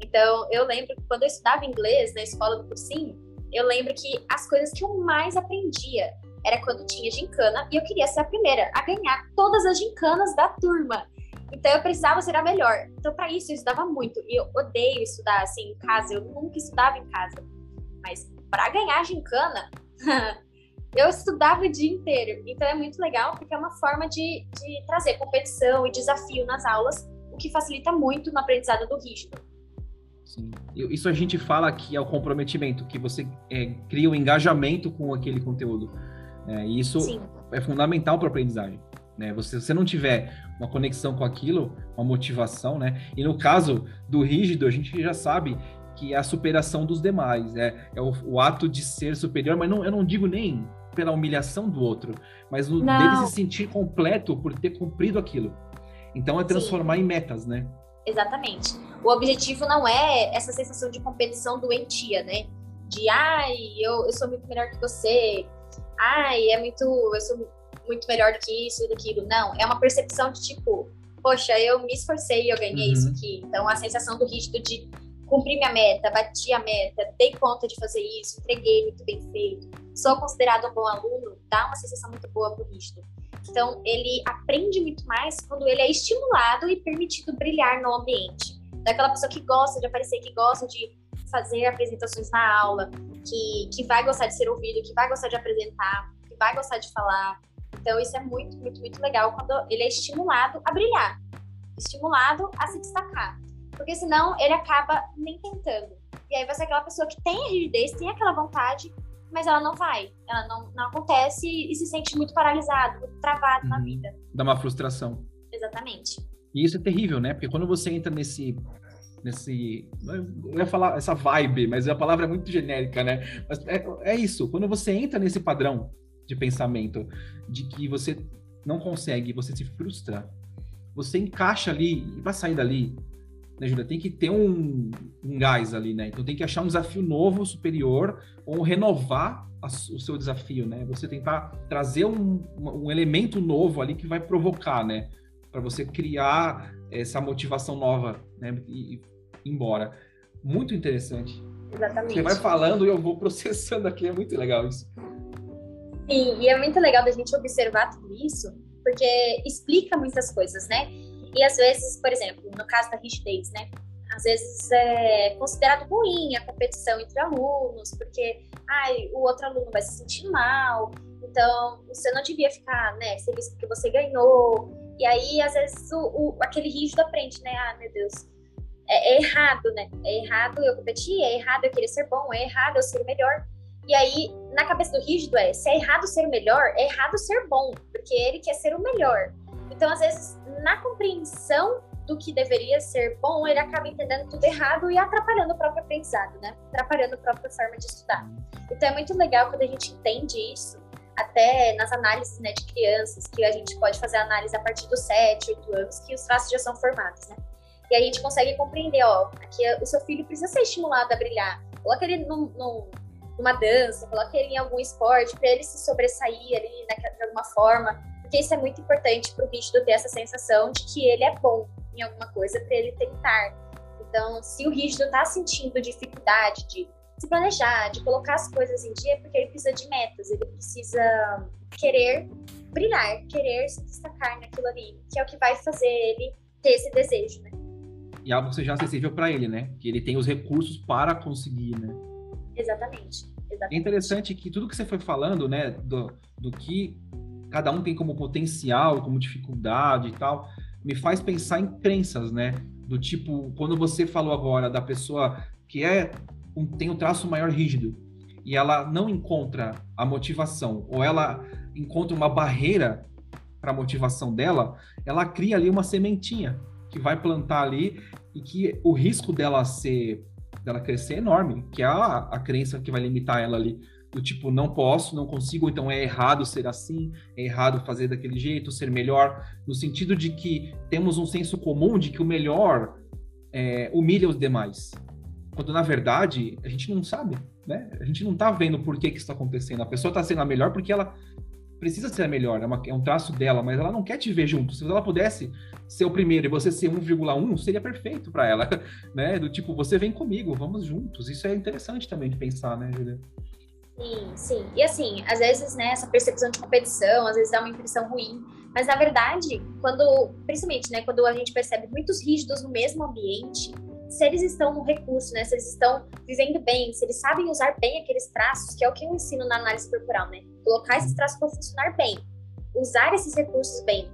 Então, eu lembro que quando eu estudava inglês na escola do cursinho, eu lembro que as coisas que eu mais aprendia era quando tinha gincana e eu queria ser a primeira a ganhar todas as gincanas da turma. Então eu precisava ser a melhor. Então para isso eu estudava muito. E eu odeio estudar assim em casa. Eu nunca estudava em casa. Mas para ganhar a gincana, eu estudava o dia inteiro. Então é muito legal porque é uma forma de, de trazer competição e desafio nas aulas, o que facilita muito no aprendizado do rígido. Sim. Isso a gente fala que é o comprometimento, que você é, cria o um engajamento com aquele conteúdo. É, e isso Sim. é fundamental para a aprendizagem. Né? Você, se você não tiver uma conexão com aquilo, uma motivação, né? E no caso do rígido, a gente já sabe que é a superação dos demais, é, é o, o ato de ser superior, mas não, eu não digo nem pela humilhação do outro, mas o não. dele se sentir completo por ter cumprido aquilo. Então é transformar Sim. em metas, né? Exatamente. O objetivo não é essa sensação de competição doentia, né? De ai, eu, eu sou muito melhor que você, ai, é muito. Eu sou muito melhor do que isso e daquilo. Não, é uma percepção de tipo, poxa, eu me esforcei e eu ganhei uhum. isso aqui. Então a sensação do rígido de cumprir minha meta, bati a meta, dei conta de fazer isso, entreguei muito bem feito, sou considerado um bom aluno, dá uma sensação muito boa pro rígido. Então ele aprende muito mais quando ele é estimulado e permitido brilhar no ambiente. Daquela pessoa que gosta de aparecer, que gosta de fazer apresentações na aula, que, que vai gostar de ser ouvido, que vai gostar de apresentar, que vai gostar de falar, então, isso é muito, muito, muito legal quando ele é estimulado a brilhar, estimulado a se destacar. Porque senão ele acaba nem tentando. E aí vai ser aquela pessoa que tem a rigidez, tem aquela vontade, mas ela não vai. Ela não, não acontece e se sente muito paralisado, muito travado uhum. na vida. Dá uma frustração. Exatamente. E isso é terrível, né? Porque quando você entra nesse nesse. Eu ia falar essa vibe, mas a palavra é muito genérica, né? Mas é, é isso. Quando você entra nesse padrão de pensamento de que você não consegue, você se frustra, você encaixa ali e vai sair dali, né, Júlia? Tem que ter um, um gás ali, né? Então tem que achar um desafio novo, superior, ou renovar a, o seu desafio, né? Você tentar trazer um, um elemento novo ali que vai provocar, né? Para você criar essa motivação nova, né? E, e embora. Muito interessante. Exatamente. Você vai falando e eu vou processando aqui, é muito legal isso. Sim, e é muito legal da gente observar tudo isso, porque explica muitas coisas, né? E às vezes, por exemplo, no caso da rigidez, né? Às vezes é considerado ruim a competição entre alunos, porque ai, o outro aluno vai se sentir mal, então você não devia ficar né, feliz porque você ganhou. E aí, às vezes, o, o aquele rígido aprende, né? Ah, meu Deus, é, é, errado, né? É errado eu competir, é errado eu querer ser bom, é errado eu ser o melhor. E aí, na cabeça do rígido é, se é errado ser o melhor, é errado ser bom, porque ele quer ser o melhor. Então, às vezes, na compreensão do que deveria ser bom, ele acaba entendendo tudo errado e atrapalhando o próprio aprendizado, né? Atrapalhando a própria forma de estudar. Então, é muito legal quando a gente entende isso, até nas análises né, de crianças, que a gente pode fazer análise a partir dos 7, 8 anos, que os traços já são formados, né? E aí a gente consegue compreender, ó, aqui o seu filho precisa ser estimulado a brilhar. Coloca ele num, num, numa dança, coloca ele em algum esporte, para ele se sobressair ali né, de alguma forma, porque isso é muito importante para o rígido ter essa sensação de que ele é bom em alguma coisa para ele tentar. Então, se o rígido está sentindo dificuldade de se planejar, de colocar as coisas em dia, porque ele precisa de metas, ele precisa querer brilhar, querer se destacar naquilo ali, que é o que vai fazer ele ter esse desejo, né? E algo que seja acessível para ele, né? Que ele tem os recursos para conseguir, né? Exatamente. Exatamente. É interessante que tudo que você foi falando, né, do, do que cada um tem como potencial, como dificuldade e tal, me faz pensar em crenças, né? Do tipo, quando você falou agora da pessoa que é um, tem um traço maior rígido e ela não encontra a motivação ou ela encontra uma barreira para a motivação dela, ela cria ali uma sementinha que vai plantar ali e que o risco dela ser dela crescer é enorme, que é a, a crença que vai limitar ela ali do tipo não posso, não consigo, então é errado ser assim, é errado fazer daquele jeito, ser melhor, no sentido de que temos um senso comum de que o melhor é, humilha os demais, quando na verdade a gente não sabe, né? A gente não está vendo por que que isso está acontecendo. A pessoa está sendo a melhor porque ela precisa ser a melhor, é, uma, é, um traço dela, mas ela não quer te ver junto. Se ela pudesse ser o primeiro e você ser 1,1, seria perfeito para ela, né? Do tipo, você vem comigo, vamos juntos. Isso é interessante também de pensar, né, Julia? Sim, sim. E assim, às vezes, né, essa percepção de competição, às vezes dá uma impressão ruim, mas na verdade, quando, principalmente, né, quando a gente percebe muitos rígidos no mesmo ambiente, se eles estão no recurso, né? Se eles estão vivendo bem, se eles sabem usar bem aqueles traços, que é o que eu ensino na análise corporal, né? Colocar esses traços para funcionar bem, usar esses recursos bem.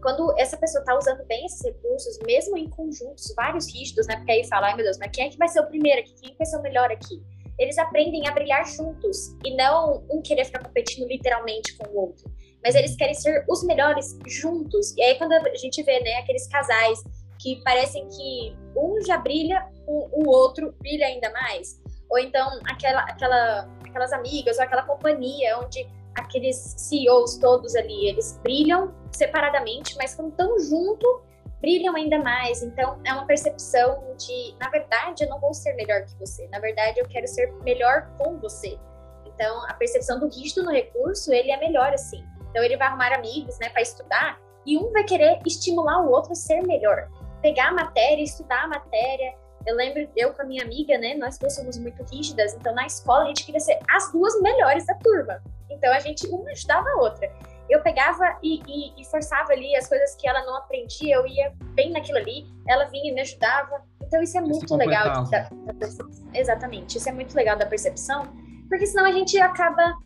Quando essa pessoa está usando bem esses recursos, mesmo em conjuntos, vários rígidos, né? Porque aí fala, ai meu Deus, mas quem é que vai ser o primeiro aqui? Quem vai ser o melhor aqui? Eles aprendem a brilhar juntos e não um querer ficar competindo literalmente com o outro. Mas eles querem ser os melhores juntos. E aí, quando a gente vê, né, aqueles casais que parecem que um já brilha, o, o outro brilha ainda mais. Ou então aquela, aquela, aquelas amigas ou aquela companhia onde aqueles CEOs todos ali, eles brilham separadamente, mas quando estão junto, brilham ainda mais. Então é uma percepção de, na verdade, eu não vou ser melhor que você. Na verdade, eu quero ser melhor com você. Então a percepção do rígido no recurso, ele é melhor assim. Então ele vai arrumar amigos, né, para estudar e um vai querer estimular o outro a ser melhor pegar a matéria, estudar a matéria. Eu lembro, eu com a minha amiga, né? Nós duas somos muito rígidas, então na escola a gente queria ser as duas melhores da turma. Então a gente uma ajudava a outra. Eu pegava e, e, e forçava ali as coisas que ela não aprendia, eu ia bem naquilo ali, ela vinha e me ajudava. Então isso é muito legal da, da percepção. Exatamente, isso é muito legal da percepção, porque senão a gente acaba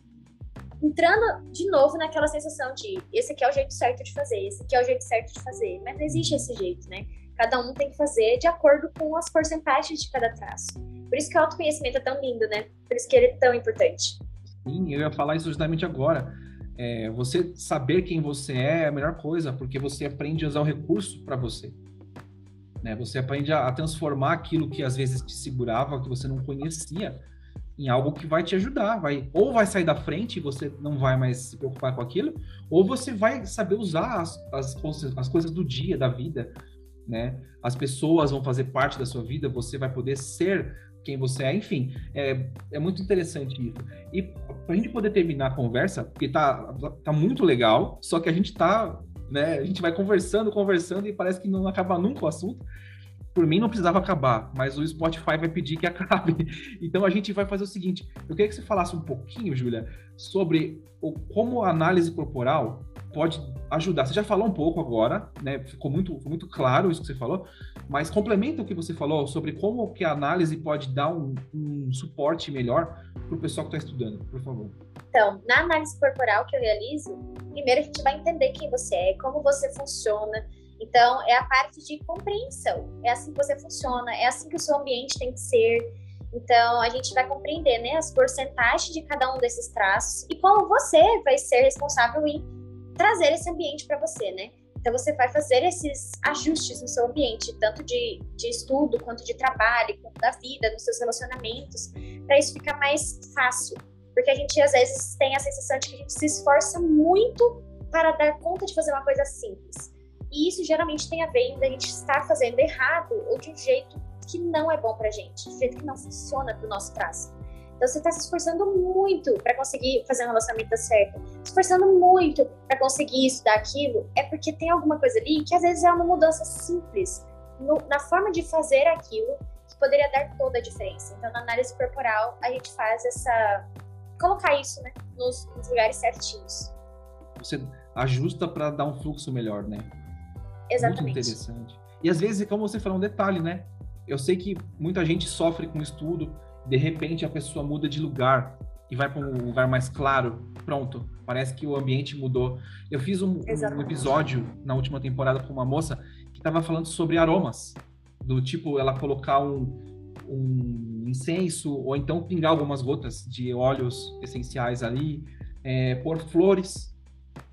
entrando de novo naquela sensação de esse aqui é o jeito certo de fazer, esse aqui é o jeito certo de fazer. Mas não existe esse jeito, né? Cada um tem que fazer de acordo com as porcentagens de cada traço. Por isso que o autoconhecimento é tão lindo, né? Por isso que ele é tão importante. Sim, eu ia falar isso justamente agora. É, você saber quem você é é a melhor coisa, porque você aprende a usar o recurso para você. Né? Você aprende a, transformar aquilo que às vezes te segurava, que você não conhecia, em algo que vai te ajudar, vai ou vai sair da frente e você não vai mais se preocupar com aquilo, ou você vai saber usar as, as, as coisas do dia, da vida, né? As pessoas vão fazer parte da sua vida, você vai poder ser quem você é, enfim, é, é muito interessante isso. E para a gente poder terminar a conversa, porque tá, tá muito legal, só que a gente tá, né, a gente vai conversando, conversando e parece que não acaba nunca o assunto. por mim não precisava acabar, mas o Spotify vai pedir que acabe. Então a gente vai fazer o seguinte: eu queria que você falasse um pouquinho, Júlia, sobre o, como a análise corporal pode ajudar. Você já falou um pouco agora, né? Ficou muito, muito claro isso que você falou, mas complementa o que você falou sobre como que a análise pode dar um, um suporte melhor para o pessoal que está estudando, por favor. Então, na análise corporal que eu realizo, primeiro a gente vai entender quem você é, como você funciona. Então, é a parte de compreensão. É assim que você funciona, é assim que o seu ambiente tem que ser. Então, a gente vai compreender né, as porcentagens de cada um desses traços e como você vai ser responsável em trazer esse ambiente para você, né? Então, você vai fazer esses ajustes no seu ambiente, tanto de, de estudo, quanto de trabalho, quanto da vida, nos seus relacionamentos, para isso ficar mais fácil. Porque a gente, às vezes, tem a sensação de que a gente se esforça muito para dar conta de fazer uma coisa simples. E isso geralmente tem a ver em a gente estar fazendo errado ou de um jeito que não é bom pra gente, de um jeito que não funciona pro nosso traço. Então você está se esforçando muito para conseguir fazer um relacionamento certo, se esforçando muito para conseguir isso, aquilo, é porque tem alguma coisa ali que às vezes é uma mudança simples no, na forma de fazer aquilo que poderia dar toda a diferença. Então na análise corporal a gente faz essa colocar isso, né, nos, nos lugares certinhos. Você ajusta para dar um fluxo melhor, né? Exatamente. Muito interessante. E às vezes, como você falou, um detalhe, né? Eu sei que muita gente sofre com estudo, de repente a pessoa muda de lugar e vai para um lugar mais claro, pronto, parece que o ambiente mudou. Eu fiz um, um episódio na última temporada com uma moça que estava falando sobre aromas, do tipo ela colocar um, um incenso ou então pingar algumas gotas de óleos essenciais ali, é, pôr flores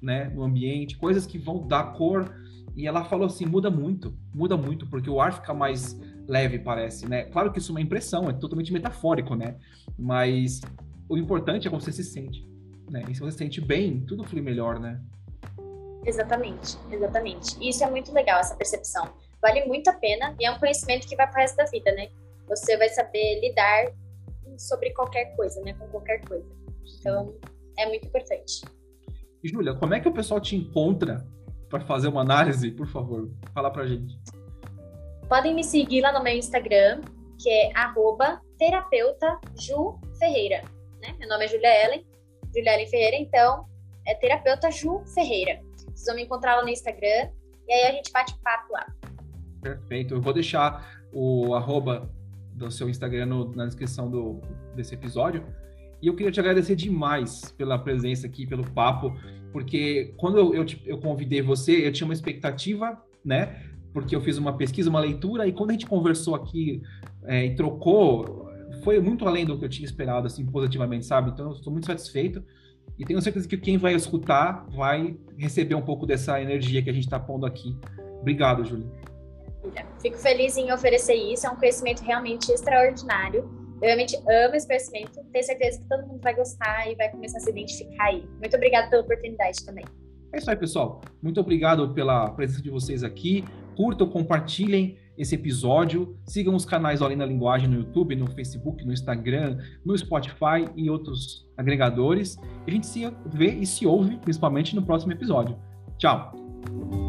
né, no ambiente, coisas que vão dar cor. E ela falou assim, muda muito, muda muito, porque o ar fica mais leve, parece, né? Claro que isso é uma impressão, é totalmente metafórico, né? Mas o importante é como você se sente, né? E se você se sente bem, tudo flui melhor, né? Exatamente, exatamente. E isso é muito legal, essa percepção. Vale muito a pena e é um conhecimento que vai para o resto da vida, né? Você vai saber lidar sobre qualquer coisa, né? Com qualquer coisa. Então, é muito importante. E, Júlia, como é que o pessoal te encontra para fazer uma análise, por favor, fala para gente. Podem me seguir lá no meu Instagram, que é terapeuta Ju Ferreira. Né? Meu nome é Julia Ellen, Julia Ellen Ferreira, então é terapeuta Ju Ferreira. Vocês vão me encontrar lá no Instagram e aí a gente bate papo lá. Perfeito. Eu vou deixar o arroba do seu Instagram no, na descrição do, desse episódio. E eu queria te agradecer demais pela presença aqui, pelo papo, porque quando eu, eu, eu convidei você, eu tinha uma expectativa, né? Porque eu fiz uma pesquisa, uma leitura, e quando a gente conversou aqui é, e trocou, foi muito além do que eu tinha esperado, assim, positivamente, sabe? Então, eu estou muito satisfeito. E tenho certeza que quem vai escutar vai receber um pouco dessa energia que a gente está pondo aqui. Obrigado, Júlia. Fico feliz em oferecer isso, é um conhecimento realmente extraordinário eu realmente amo esse conhecimento, tenho certeza que todo mundo vai gostar e vai começar a se identificar aí. Muito obrigada pela oportunidade também. É isso aí, pessoal. Muito obrigado pela presença de vocês aqui. Curtam, compartilhem esse episódio. Sigam os canais Além da Linguagem no YouTube, no Facebook, no Instagram, no Spotify e outros agregadores. A gente se vê e se ouve, principalmente no próximo episódio. Tchau!